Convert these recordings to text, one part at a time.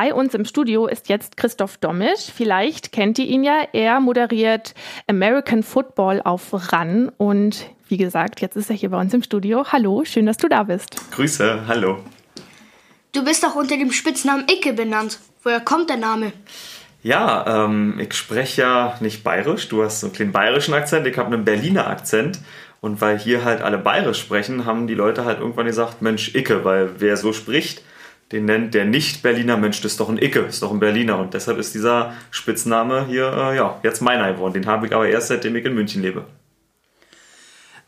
Bei uns im Studio ist jetzt Christoph Dommisch. Vielleicht kennt ihr ihn ja. Er moderiert American Football auf RAN. Und wie gesagt, jetzt ist er hier bei uns im Studio. Hallo, schön, dass du da bist. Grüße, hallo. Du bist auch unter dem Spitznamen Icke benannt. Woher kommt der Name? Ja, ähm, ich spreche ja nicht bayerisch. Du hast so einen kleinen bayerischen Akzent, ich habe einen Berliner Akzent. Und weil hier halt alle bayerisch sprechen, haben die Leute halt irgendwann gesagt, Mensch, Icke, weil wer so spricht, den nennt der Nicht-Berliner Mensch, das ist doch ein Icke, ist doch ein Berliner. Und deshalb ist dieser Spitzname hier, äh, ja, jetzt meiner geworden. Den habe ich aber erst seitdem ich in München lebe.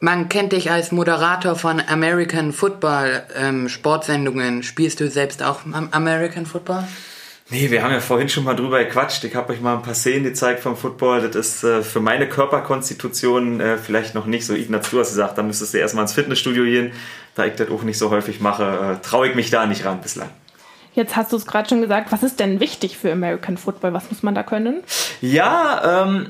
Man kennt dich als Moderator von American Football ähm, Sportsendungen. Spielst du selbst auch American Football? Nee, wir haben ja vorhin schon mal drüber gequatscht. Ich habe euch mal ein paar Szenen gezeigt vom Football. Das ist äh, für meine Körperkonstitution äh, vielleicht noch nicht so. Ignaz, du hast gesagt, da müsstest du erstmal ins Fitnessstudio gehen. Da ich das auch nicht so häufig mache, äh, traue ich mich da nicht ran bislang. Jetzt hast du es gerade schon gesagt. Was ist denn wichtig für American Football? Was muss man da können? Ja, ähm,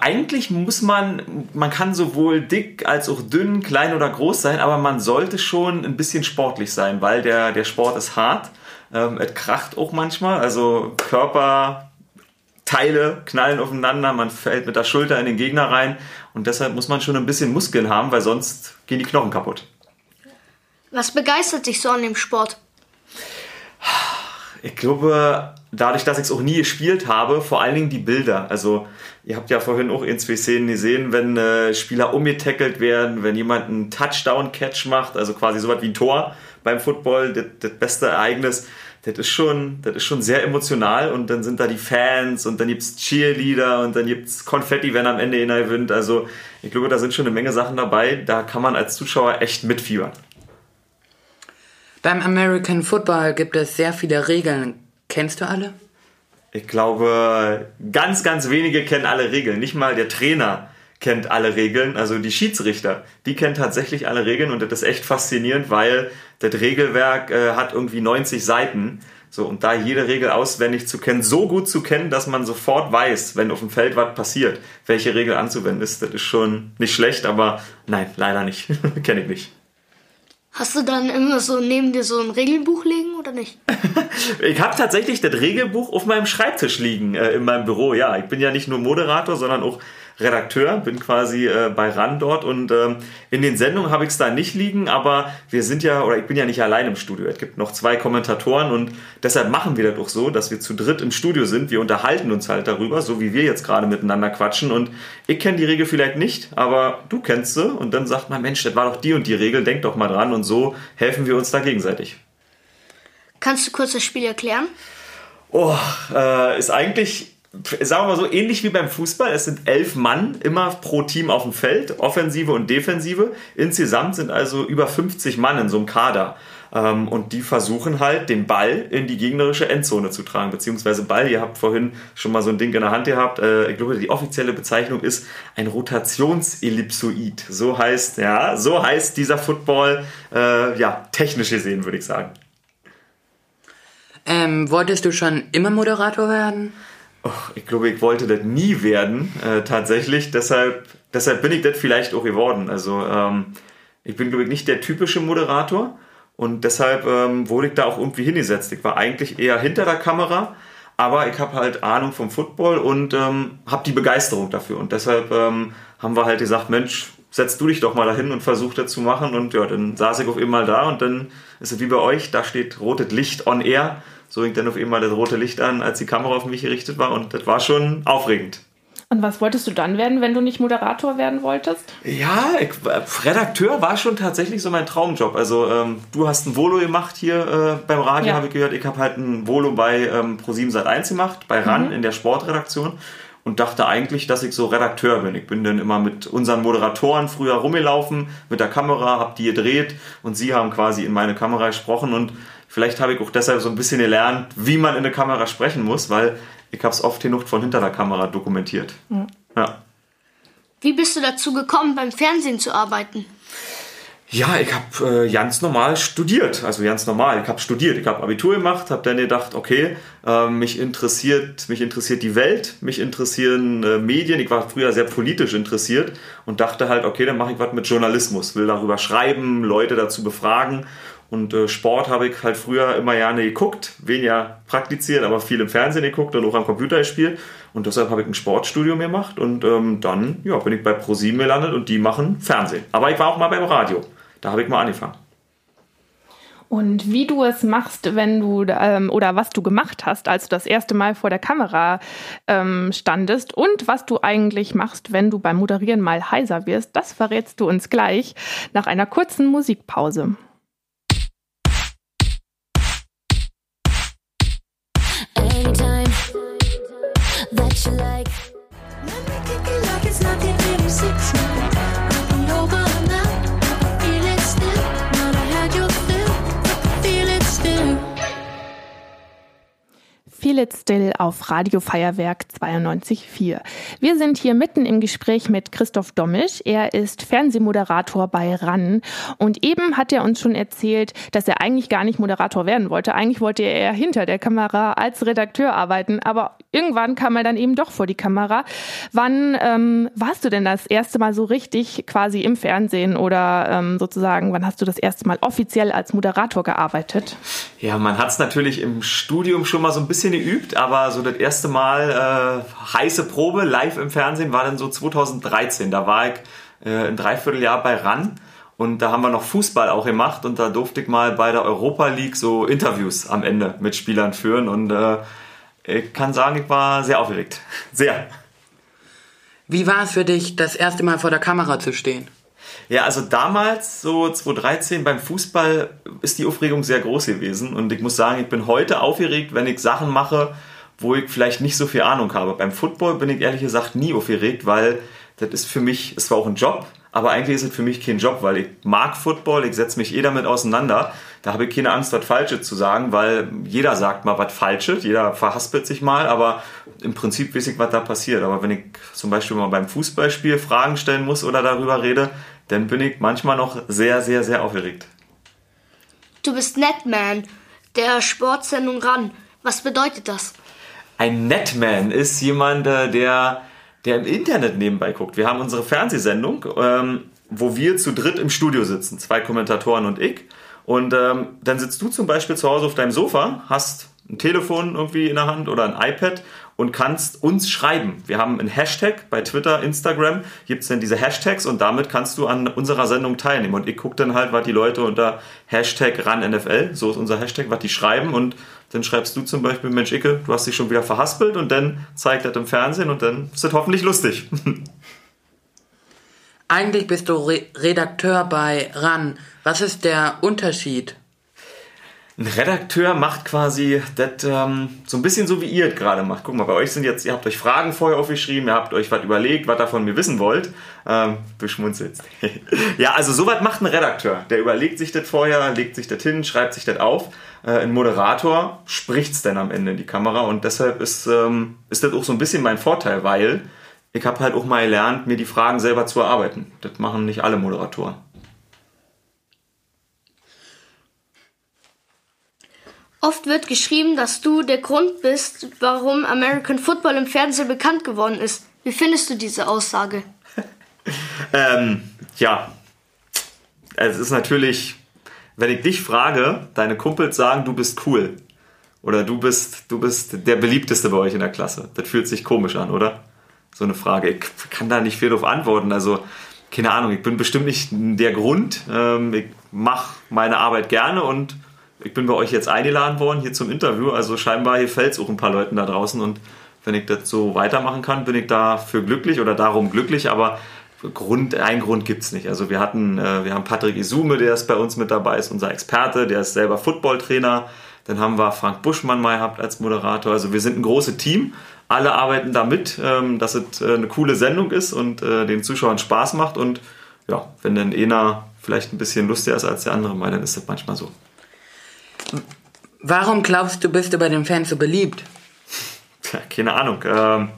eigentlich muss man, man kann sowohl dick als auch dünn, klein oder groß sein, aber man sollte schon ein bisschen sportlich sein, weil der, der Sport ist hart. Ähm, es kracht auch manchmal, also Körperteile knallen aufeinander, man fällt mit der Schulter in den Gegner rein und deshalb muss man schon ein bisschen Muskeln haben, weil sonst gehen die Knochen kaputt. Was begeistert dich so an dem Sport? Ich glaube, dadurch, dass ich es auch nie gespielt habe, vor allen Dingen die Bilder. Also ihr habt ja vorhin auch in zwei Szenen gesehen, wenn äh, Spieler umgetackelt werden, wenn jemand einen Touchdown-Catch macht, also quasi so was wie ein Tor beim Football, das, das beste Ereignis. Das ist, schon, das ist schon sehr emotional und dann sind da die Fans und dann gibt's Cheerleader und dann gibt's Konfetti, wenn am Ende einer gewinnt. Also ich glaube, da sind schon eine Menge Sachen dabei, da kann man als Zuschauer echt mitfiebern. Beim American Football gibt es sehr viele Regeln. Kennst du alle? Ich glaube, ganz, ganz wenige kennen alle Regeln. Nicht mal der Trainer kennt alle Regeln. Also die Schiedsrichter, die kennen tatsächlich alle Regeln und das ist echt faszinierend, weil das Regelwerk äh, hat irgendwie 90 Seiten. So, und da jede Regel auswendig zu kennen, so gut zu kennen, dass man sofort weiß, wenn auf dem Feld was passiert, welche Regel anzuwenden ist, das ist schon nicht schlecht, aber nein, leider nicht. Kenne ich nicht. Hast du dann immer so neben dir so ein Regelbuch liegen oder nicht? ich habe tatsächlich das Regelbuch auf meinem Schreibtisch liegen äh, in meinem Büro. Ja, ich bin ja nicht nur Moderator, sondern auch Redakteur, bin quasi äh, bei RAN dort und ähm, in den Sendungen habe ich es da nicht liegen, aber wir sind ja, oder ich bin ja nicht allein im Studio. Es gibt noch zwei Kommentatoren und deshalb machen wir das auch so, dass wir zu dritt im Studio sind. Wir unterhalten uns halt darüber, so wie wir jetzt gerade miteinander quatschen und ich kenne die Regel vielleicht nicht, aber du kennst sie und dann sagt man, Mensch, das war doch die und die Regel, denk doch mal dran und so helfen wir uns da gegenseitig. Kannst du kurz das Spiel erklären? Oh, äh, ist eigentlich sagen wir mal so, ähnlich wie beim Fußball. Es sind elf Mann immer pro Team auf dem Feld, Offensive und Defensive. Insgesamt sind also über 50 Mann in so einem Kader. Ähm, und die versuchen halt, den Ball in die gegnerische Endzone zu tragen. Beziehungsweise Ball, ihr habt vorhin schon mal so ein Ding in der Hand gehabt. Äh, ich glaube, die offizielle Bezeichnung ist ein Rotationsellipsoid. So heißt, ja, so heißt dieser Football, äh, ja, technisch gesehen, würde ich sagen. Ähm, wolltest du schon immer Moderator werden? Oh, ich glaube, ich wollte das nie werden, äh, tatsächlich. Deshalb, deshalb bin ich das vielleicht auch geworden. Also ähm, ich bin, glaube ich, nicht der typische Moderator und deshalb ähm, wurde ich da auch irgendwie hingesetzt. Ich war eigentlich eher hinter der Kamera, aber ich habe halt Ahnung vom Football und ähm, habe die Begeisterung dafür. Und deshalb ähm, haben wir halt gesagt, Mensch, setz du dich doch mal dahin und versuch das zu machen. Und ja, dann saß ich auf einmal da und dann ist es wie bei euch, da steht rotes Licht on air so ging dann auf einmal das rote Licht an, als die Kamera auf mich gerichtet war und das war schon aufregend. Und was wolltest du dann werden, wenn du nicht Moderator werden wolltest? Ja, ich, Redakteur war schon tatsächlich so mein Traumjob. Also ähm, du hast ein Volo gemacht hier äh, beim Radio, ja. habe ich gehört. Ich habe halt ein Volo bei ähm, Pro7 Sat1 gemacht, bei RAN mhm. in der Sportredaktion und dachte eigentlich, dass ich so Redakteur bin. Ich bin dann immer mit unseren Moderatoren früher rumgelaufen, mit der Kamera, habe die gedreht und sie haben quasi in meine Kamera gesprochen und Vielleicht habe ich auch deshalb so ein bisschen gelernt, wie man in der Kamera sprechen muss, weil ich habe es oft genug von hinter der Kamera dokumentiert. Mhm. Ja. Wie bist du dazu gekommen, beim Fernsehen zu arbeiten? Ja, ich habe äh, ganz normal studiert, also ganz normal. Ich habe studiert, ich habe Abitur gemacht, habe dann gedacht, okay, äh, mich interessiert, mich interessiert die Welt, mich interessieren äh, Medien. Ich war früher sehr politisch interessiert und dachte halt, okay, dann mache ich was mit Journalismus, will darüber schreiben, Leute dazu befragen Und äh, Sport habe ich halt früher immer gerne geguckt, weniger praktiziert, aber viel im Fernsehen geguckt und auch am Computer gespielt. Und deshalb habe ich ein Sportstudium gemacht und ähm, dann ja, bin ich bei ProSieben gelandet und die machen Fernsehen. Aber ich war auch mal beim Radio. Da habe ich mal angefangen. Und wie du es machst, wenn du ähm, oder was du gemacht hast, als du das erste Mal vor der Kamera ähm, standest und was du eigentlich machst, wenn du beim Moderieren mal heiser wirst, das verrätst du uns gleich nach einer kurzen Musikpause. That you like. Feel It Still auf Radio Feuerwerk 92.4. Wir sind hier mitten im Gespräch mit Christoph Dommisch. Er ist Fernsehmoderator bei RAN. Und eben hat er uns schon erzählt, dass er eigentlich gar nicht Moderator werden wollte. Eigentlich wollte er hinter der Kamera als Redakteur arbeiten. Aber irgendwann kam er dann eben doch vor die Kamera. Wann ähm, warst du denn das erste Mal so richtig quasi im Fernsehen oder ähm, sozusagen, wann hast du das erste Mal offiziell als Moderator gearbeitet? Ja, man hat es natürlich im Studium schon mal so ein bisschen bisschen geübt, aber so das erste Mal äh, heiße Probe live im Fernsehen war dann so 2013. Da war ich äh, ein Dreivierteljahr bei RAN und da haben wir noch Fußball auch gemacht und da durfte ich mal bei der Europa League so Interviews am Ende mit Spielern führen und äh, ich kann sagen, ich war sehr aufgeregt. Sehr. Wie war es für dich, das erste Mal vor der Kamera zu stehen? Ja, also damals, so 2013 beim Fußball, ist die Aufregung sehr groß gewesen. Und ich muss sagen, ich bin heute aufgeregt, wenn ich Sachen mache, wo ich vielleicht nicht so viel Ahnung habe. Beim Football bin ich ehrlich gesagt nie aufgeregt, weil das ist für mich, es war auch ein Job, aber eigentlich ist es für mich kein Job, weil ich mag Football, ich setze mich eh damit auseinander. Da habe ich keine Angst, was Falsches zu sagen, weil jeder sagt mal was Falsches, jeder verhaspelt sich mal, aber im Prinzip weiß ich, was da passiert. Aber wenn ich zum Beispiel mal beim Fußballspiel Fragen stellen muss oder darüber rede, dann bin ich manchmal noch sehr, sehr, sehr aufgeregt. Du bist Netman, der Sportsendung ran. Was bedeutet das? Ein Netman ist jemand, äh, der der im Internet nebenbei guckt. Wir haben unsere Fernsehsendung, ähm, wo wir zu dritt im Studio sitzen, zwei Kommentatoren und ich. Und ähm, dann sitzt du zum Beispiel zu Hause auf deinem Sofa, hast ein Telefon irgendwie in der Hand oder ein iPad und kannst uns schreiben. Wir haben einen Hashtag bei Twitter, Instagram, gibt es dann diese Hashtags und damit kannst du an unserer Sendung teilnehmen. Und ich gucke dann halt, was die Leute unter Hashtag RanNFL, so ist unser Hashtag, was die schreiben und dann schreibst du zum Beispiel, Mensch Icke, du hast dich schon wieder verhaspelt und dann zeigt das im Fernsehen und dann ist das hoffentlich lustig. Eigentlich bist du Re Redakteur bei RAN. Was ist der Unterschied? Ein Redakteur macht quasi das ähm, so ein bisschen so, wie ihr es gerade macht. Guck mal, bei euch sind jetzt, ihr habt euch Fragen vorher aufgeschrieben, ihr habt euch was überlegt, was ihr von mir wissen wollt. Ähm, du schmunzelst. ja, also sowas macht ein Redakteur. Der überlegt sich das vorher, legt sich das hin, schreibt sich das auf. Äh, ein Moderator spricht es dann am Ende in die Kamera und deshalb ist, ähm, ist das auch so ein bisschen mein Vorteil, weil ich habe halt auch mal gelernt, mir die Fragen selber zu erarbeiten. Das machen nicht alle Moderatoren. Oft wird geschrieben, dass du der Grund bist, warum American Football im Fernsehen bekannt geworden ist. Wie findest du diese Aussage? ähm, ja, es ist natürlich, wenn ich dich frage, deine Kumpels sagen, du bist cool. Oder du bist, du bist der beliebteste bei euch in der Klasse. Das fühlt sich komisch an, oder? So eine Frage. Ich kann da nicht viel drauf antworten. Also, keine Ahnung, ich bin bestimmt nicht der Grund. Ähm, ich mache meine Arbeit gerne und ich bin bei euch jetzt eingeladen worden hier zum Interview, also scheinbar hier fällt es auch ein paar Leuten da draußen und wenn ich das so weitermachen kann, bin ich dafür glücklich oder darum glücklich, aber Grund, ein Grund gibt es nicht. Also wir hatten, äh, wir haben Patrick Isume, der ist bei uns mit dabei, ist unser Experte, der ist selber Footballtrainer. Dann haben wir Frank Buschmann mal gehabt als Moderator. Also wir sind ein großes Team. Alle arbeiten da mit, ähm, dass es äh, eine coole Sendung ist und äh, den Zuschauern Spaß macht. Und ja, wenn dann einer vielleicht ein bisschen lustiger ist als der andere mal, dann ist das manchmal so. Warum glaubst du, bist du bei den Fans so beliebt? Tja, keine Ahnung. Ähm,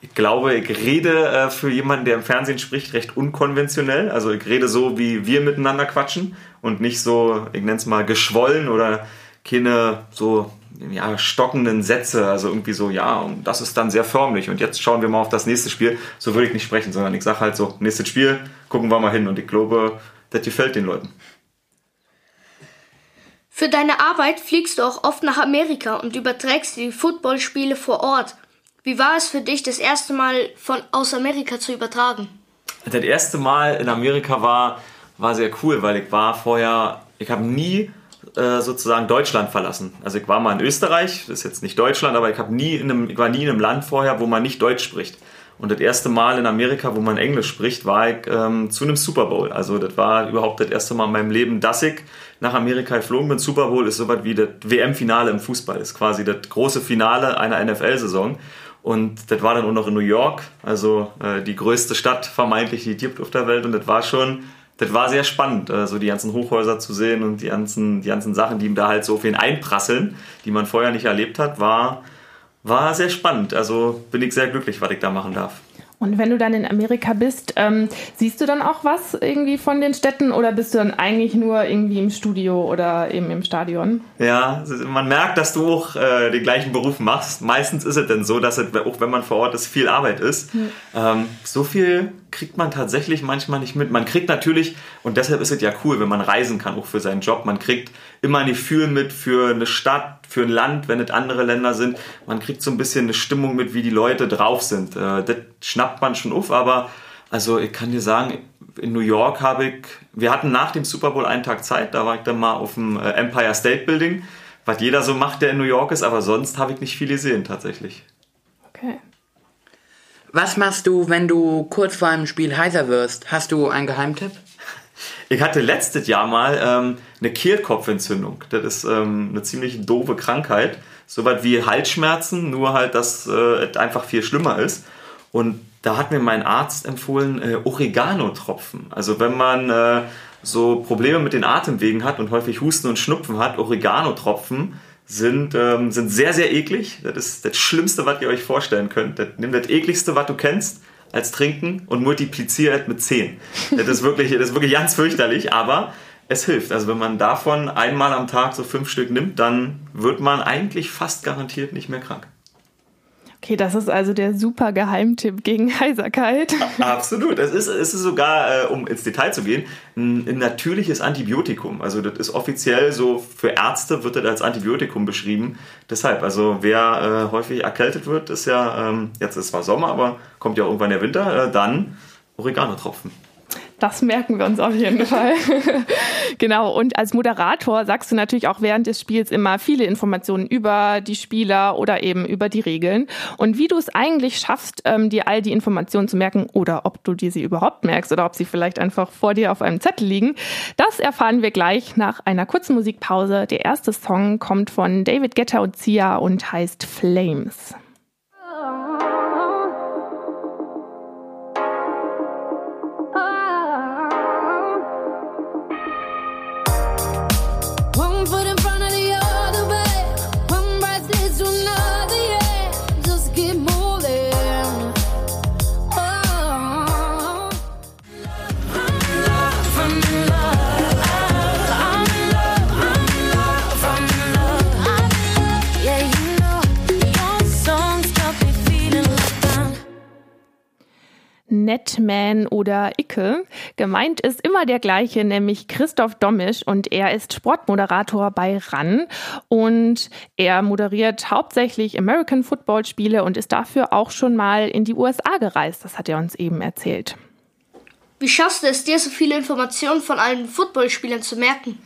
ich glaube, ich rede äh, für jemanden, der im Fernsehen spricht, recht unkonventionell. Also ich rede so, wie wir miteinander quatschen und nicht so, ich nenne es mal, geschwollen oder keine so ja, stockenden Sätze. Also irgendwie so, ja, und das ist dann sehr förmlich. Und jetzt schauen wir mal auf das nächste Spiel. So würde ich nicht sprechen, sondern ich sage halt so, nächstes Spiel, gucken wir mal hin. Und ich glaube, das gefällt den Leuten. Für deine Arbeit fliegst du auch oft nach Amerika und überträgst die Footballspiele vor Ort. Wie war es für dich, das erste Mal von, aus Amerika zu übertragen? Das erste Mal in Amerika war, war sehr cool, weil ich war vorher, ich habe nie äh, sozusagen Deutschland verlassen. Also ich war mal in Österreich, das ist jetzt nicht Deutschland, aber ich, nie in einem, ich war nie in einem Land vorher, wo man nicht Deutsch spricht. Und das erste Mal in Amerika, wo man Englisch spricht, war ich ähm, zu einem Super Bowl. Also das war überhaupt das erste Mal in meinem Leben, dass ich nach Amerika geflogen bin. Super Bowl ist so was wie das WM-Finale im Fußball. Ist quasi das große Finale einer NFL-Saison. Und das war dann auch noch in New York, also äh, die größte Stadt vermeintlich, die es gibt auf der Welt. Und das war schon, das war sehr spannend, äh, so die ganzen Hochhäuser zu sehen und die ganzen, die ganzen Sachen, die ihm da halt so auf ihn einprasseln, die man vorher nicht erlebt hat, war, war sehr spannend. Also bin ich sehr glücklich, was ich da machen darf. Und wenn du dann in Amerika bist, ähm, siehst du dann auch was irgendwie von den Städten oder bist du dann eigentlich nur irgendwie im Studio oder eben im Stadion? Ja, man merkt, dass du auch äh, den gleichen Beruf machst. Meistens ist es denn so, dass es, auch wenn man vor Ort ist, viel Arbeit ist. Hm. Ähm, so viel kriegt man tatsächlich manchmal nicht mit. Man kriegt natürlich, und deshalb ist es ja cool, wenn man reisen kann, auch für seinen Job, man kriegt immer ein Gefühl mit für eine Stadt, für ein Land, wenn es andere Länder sind. Man kriegt so ein bisschen eine Stimmung mit, wie die Leute drauf sind. Äh, das schnappt man schon auf, aber also ich kann dir sagen, in New York habe ich, wir hatten nach dem Super Bowl einen Tag Zeit, da war ich dann mal auf dem äh, Empire State Building, was jeder so macht, der in New York ist, aber sonst habe ich nicht viel gesehen tatsächlich. Okay. Was machst du, wenn du kurz vor einem Spiel heiser wirst? Hast du einen Geheimtipp? Ich hatte letztes Jahr mal ähm, eine Kehlkopfentzündung. Das ist ähm, eine ziemlich doofe Krankheit. Soweit wie Halsschmerzen, nur halt, dass äh, es einfach viel schlimmer ist. Und da hat mir mein Arzt empfohlen, äh, Oregano-Tropfen. Also wenn man äh, so Probleme mit den Atemwegen hat und häufig Husten und Schnupfen hat, Oregano-Tropfen sind, ähm, sind sehr, sehr eklig. Das ist das Schlimmste, was ihr euch vorstellen könnt. Das, nimm das ekligste, was du kennst, als Trinken und multipliziert mit 10. Das ist wirklich, das ist wirklich ganz fürchterlich, aber es hilft. Also wenn man davon einmal am Tag so fünf Stück nimmt, dann wird man eigentlich fast garantiert nicht mehr krank. Okay, das ist also der super Geheimtipp gegen Heiserkeit. Absolut. Es ist, ist sogar, äh, um ins Detail zu gehen, ein, ein, natürliches Antibiotikum. Also das ist offiziell so, für Ärzte wird das als Antibiotikum beschrieben. Deshalb, also wer äh, häufig erkältet wird, ist ja, ähm, jetzt ist zwar Sommer, aber kommt ja irgendwann der Winter, äh, dann Oregano-Tropfen. Das merken wir uns auf jeden Fall. genau. Und als Moderator sagst du natürlich auch während des Spiels immer viele Informationen über die Spieler oder eben über die Regeln. Und wie du es eigentlich schaffst, ähm, dir all die Informationen zu merken oder ob du dir sie überhaupt merkst oder ob sie vielleicht einfach vor dir auf einem Zettel liegen, das erfahren wir gleich nach einer kurzen Musikpause. Der erste Song kommt von David Guetta und Sia und heißt Flames. Netman oder Icke. Gemeint ist immer der gleiche, nämlich Christoph Dommisch und er ist Sportmoderator bei RAN und er moderiert hauptsächlich American Football Spiele und ist dafür auch schon mal in die USA gereist. Das hat er uns eben erzählt. Wie schaffst du es dir, so viele Informationen von allen Footballspielern zu merken?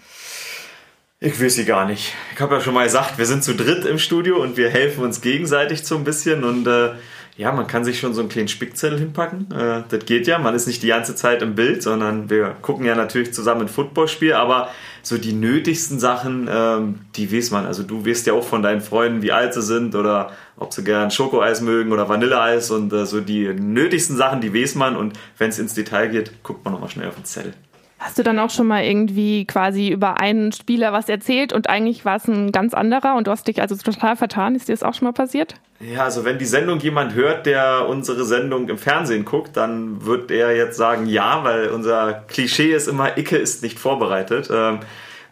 Ich will sie gar nicht. Ich habe ja schon mal gesagt, wir sind zu dritt im Studio und wir helfen uns gegenseitig so ein bisschen und äh, ja, man kann sich schon so einen kleinen Spickzettel hinpacken. Äh, das geht ja. Man ist nicht die ganze Zeit im Bild, sondern wir gucken ja natürlich zusammen ein Footballspiel. Aber so die nötigsten Sachen, ähm, die weiß man. Also du weißt ja auch von deinen Freunden, wie alt sie sind oder ob sie gern Schokoeis mögen oder Vanilleeis. Und äh, so die nötigsten Sachen, die weiß man. Und wenn es ins Detail geht, guckt man nochmal schnell auf den Zettel. Hast du dann auch schon mal irgendwie quasi über einen Spieler was erzählt und eigentlich war es ein ganz anderer und du hast dich also total vertan? Ist dir das auch schon mal passiert? Ja, also wenn die Sendung jemand hört, der unsere Sendung im Fernsehen guckt, dann wird er jetzt sagen ja, weil unser Klischee ist immer, Icke ist nicht vorbereitet. Ähm,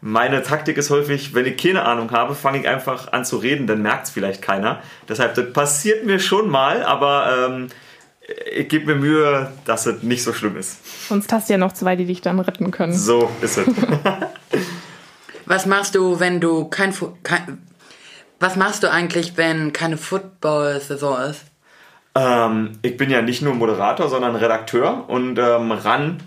meine Taktik ist häufig, wenn ich keine Ahnung habe, fange ich einfach an zu reden, dann merkt es vielleicht keiner. Deshalb, das passiert mir schon mal, aber ähm, ich gebe mir Mühe, dass es nicht so schlimm ist. Sonst hast du ja noch zwei, die dich dann retten können. So ist es. Was machst du, wenn du kein, Fu kein Was machst du eigentlich, wenn keine Football-Saison ist? Ähm, ich bin ja nicht nur Moderator, sondern Redakteur und ähm, RAN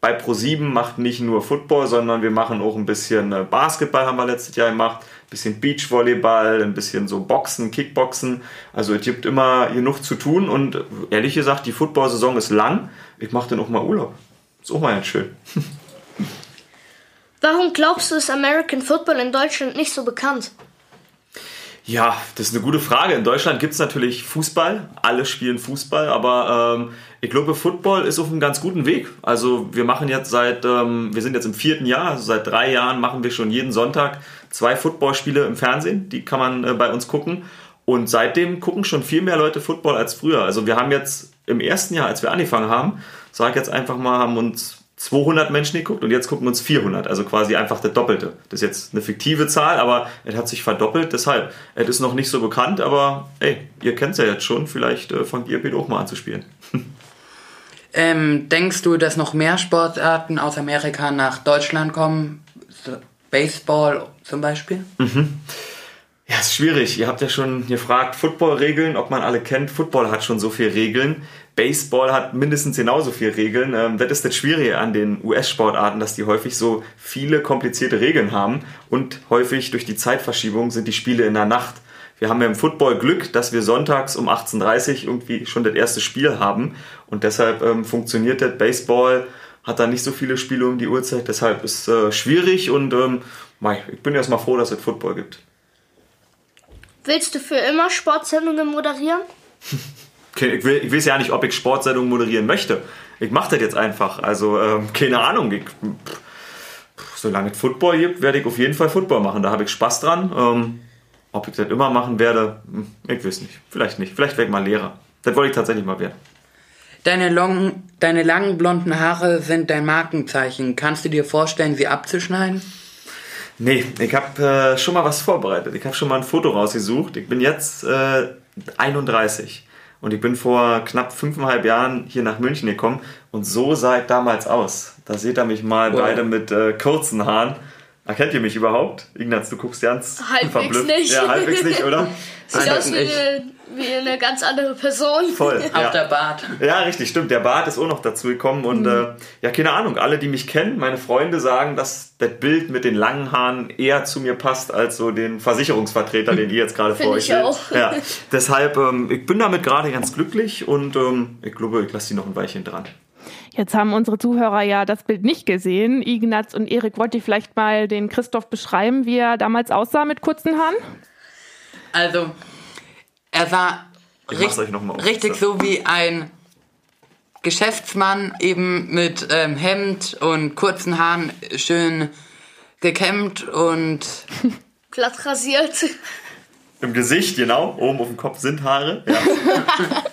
bei Pro7 macht nicht nur Football, sondern wir machen auch ein bisschen äh, Basketball, haben wir letztes Jahr gemacht, bisschen Beachvolleyball, ein bisschen so Boxen, Kickboxen. Also es gibt immer genug zu tun und ehrlich gesagt, die Football-Saison ist lang. Ich mache dann auch mal Urlaub. Ist auch mal ganz schön. Warum glaubst du, ist American Football in Deutschland nicht so bekannt? Ja, das ist eine gute Frage. In Deutschland gibt es natürlich Fußball. Alle spielen Fußball, aber ähm, ich glaube, Football ist auf einem ganz guten Weg. Also wir machen jetzt seit, ähm, wir sind jetzt im vierten Jahr, also seit drei Jahren machen wir schon jeden Sonntag zwei Footballspiele im Fernsehen. Die kann man äh, bei uns gucken. Und seitdem gucken schon viel mehr Leute Football als früher. Also wir haben jetzt im ersten Jahr, als wir angefangen haben, ich jetzt einfach mal, haben uns 200 Menschen geguckt und jetzt gucken uns 400, also quasi einfach der Doppelte. Das ist jetzt eine fiktive Zahl, aber es hat sich verdoppelt, deshalb. Es ist noch nicht so bekannt, aber ey, ihr kennt es ja jetzt schon, vielleicht äh, fangt ihr Bild auch mal an zu spielen. Ähm, denkst du, dass noch mehr Sportarten aus Amerika nach Deutschland kommen? Baseball zum Beispiel? Mhm. Ja, ist schwierig. Ihr habt ja schon gefragt, Football-Regeln, ob man alle kennt. Football hat schon so viele Regeln. Baseball hat mindestens genauso viele Regeln. Ähm, das ist das Schwierige an den US-Sportarten, dass die häufig so viele komplizierte Regeln haben und häufig durch die Zeitverschiebung sind die Spiele in der Nacht. Wir haben ja im Football Glück, dass wir sonntags um 18.30 Uhr irgendwie schon das erste Spiel haben und deshalb ähm, funktioniert das Baseball, hat da nicht so viele Spiele um die Uhrzeit, deshalb ist es äh, schwierig und ähm, ich bin erstmal froh, dass es Football gibt. Willst du für immer Sportsendungen moderieren? ich, will, ich weiß ja nicht, ob ich Sportsendungen moderieren möchte. Ich mache das jetzt einfach. Also, ähm, keine Ahnung. Ich, pff, solange es Football gibt, werde ich auf jeden Fall Football machen. Da habe ich Spaß dran. Ähm, ob ich das immer machen werde, hm, ich weiß nicht. Vielleicht nicht. Vielleicht werde ich mal Lehrer. Das wollte ich tatsächlich mal werden. Deine, long, deine langen blonden Haare sind dein Markenzeichen. Kannst du dir vorstellen, sie abzuschneiden? Nee, ich habe äh, schon mal was vorbereitet. Ich habe schon mal ein Foto rausgesucht. Ich bin jetzt äh, 31 und ich bin vor knapp fünfeinhalb Jahren hier nach München gekommen und so sah ich damals aus. Da seht ihr mich mal wow. beide mit äh, kurzen Haaren. Erkennt ihr mich überhaupt? Ignaz, du guckst ganz halbwegs verblüfft. nicht. Ja, halbwegs nicht, oder? Sieht aus wie eine, wie eine, ganz andere Person. Voll. Auch ja. der Bart. Ja, richtig, stimmt. Der Bart ist auch noch dazu gekommen. Und mhm. äh, ja, keine Ahnung, alle, die mich kennen, meine Freunde sagen, dass das Bild mit den langen Haaren eher zu mir passt als so den Versicherungsvertreter, den ihr jetzt gerade vor euch seht. Auch. Ja, deshalb, ähm, ich bin damit gerade ganz glücklich und ähm, ich glaube, ich lasse die noch ein Weilchen dran. Jetzt haben unsere Zuhörer ja das Bild nicht gesehen. Ignaz und Erik, wollt ihr vielleicht mal den Christoph beschreiben, wie er damals aussah mit kurzen Haaren? Also, er sah richt richtig so wie ein Geschäftsmann, eben mit ähm, Hemd und kurzen Haaren, schön gekämmt und glatt rasiert. Im Gesicht, genau. Oben auf dem Kopf sind Haare. Ja.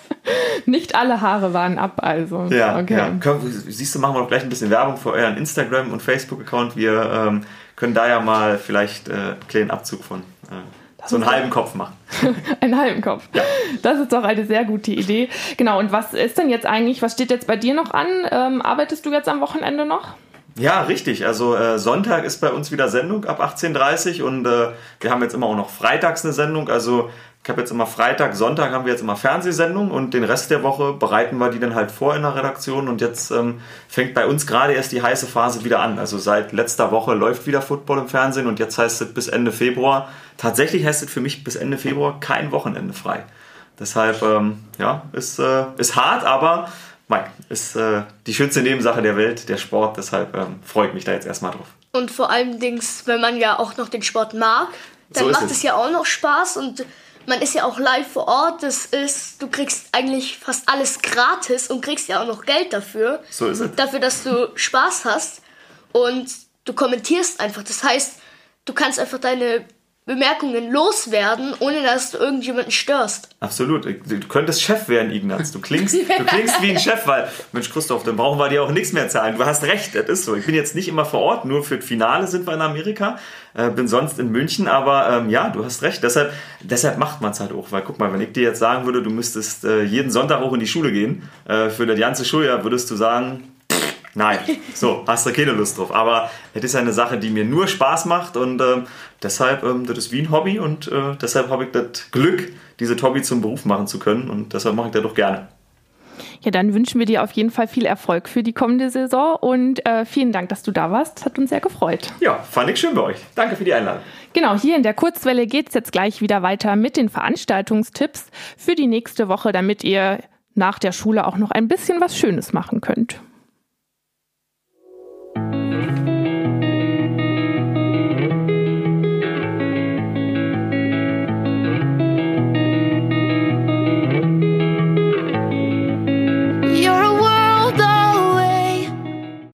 Nicht alle Haare waren ab, also. Ja, okay. ja. Siehst du, machen wir noch gleich ein bisschen Werbung für euren Instagram- und Facebook-Account. Wir ähm, können da ja mal vielleicht äh, einen kleinen Abzug von. Äh, so einen halben Kopf machen. einen halben Kopf. Ja. Das ist doch eine sehr gute Idee. Genau, und was ist denn jetzt eigentlich, was steht jetzt bei dir noch an? Ähm, arbeitest du jetzt am Wochenende noch? Ja, richtig. Also äh, Sonntag ist bei uns wieder Sendung ab 18.30 Uhr und äh, wir haben jetzt immer auch noch freitags eine Sendung. Also ich habe jetzt immer Freitag, Sonntag haben wir jetzt immer Fernsehsendung und den Rest der Woche bereiten wir die dann halt vor in der Redaktion und jetzt ähm, fängt bei uns gerade erst die heiße Phase wieder an. Also seit letzter Woche läuft wieder Football im Fernsehen und jetzt heißt es bis Ende Februar. Tatsächlich heißt es für mich bis Ende Februar kein Wochenende frei. Deshalb, ähm, ja, ist, äh, ist hart, aber Mike, ist äh, die schönste Nebensache der Welt, der Sport. Deshalb ähm, freue ich mich da jetzt erstmal drauf. Und vor allem, wenn man ja auch noch den Sport mag, dann so macht es. es ja auch noch Spaß und man ist ja auch live vor Ort. Das ist, du kriegst eigentlich fast alles gratis und kriegst ja auch noch Geld dafür. So ist es. Dafür, dass du Spaß hast und du kommentierst einfach. Das heißt, du kannst einfach deine Bemerkungen loswerden, ohne dass du irgendjemanden störst. Absolut. Du könntest Chef werden, Ignaz. Du klingst, du klingst wie ein Chef, weil, Mensch, Christoph, dann brauchen wir dir auch nichts mehr zahlen. Du hast recht, das ist so. Ich bin jetzt nicht immer vor Ort, nur für das Finale sind wir in Amerika, äh, bin sonst in München, aber ähm, ja, du hast recht. Deshalb, deshalb macht man es halt auch, weil guck mal, wenn ich dir jetzt sagen würde, du müsstest äh, jeden Sonntag auch in die Schule gehen, äh, für das ganze Schuljahr, würdest du sagen, Nein, so, hast du keine Lust drauf. Aber es ist eine Sache, die mir nur Spaß macht und äh, deshalb, ähm, das ist wie ein Hobby und äh, deshalb habe ich das Glück, diese Hobby zum Beruf machen zu können und deshalb mache ich das doch gerne. Ja, dann wünschen wir dir auf jeden Fall viel Erfolg für die kommende Saison und äh, vielen Dank, dass du da warst. Das hat uns sehr gefreut. Ja, fand ich schön bei euch. Danke für die Einladung. Genau, hier in der Kurzwelle geht es jetzt gleich wieder weiter mit den Veranstaltungstipps für die nächste Woche, damit ihr nach der Schule auch noch ein bisschen was Schönes machen könnt. Thank you.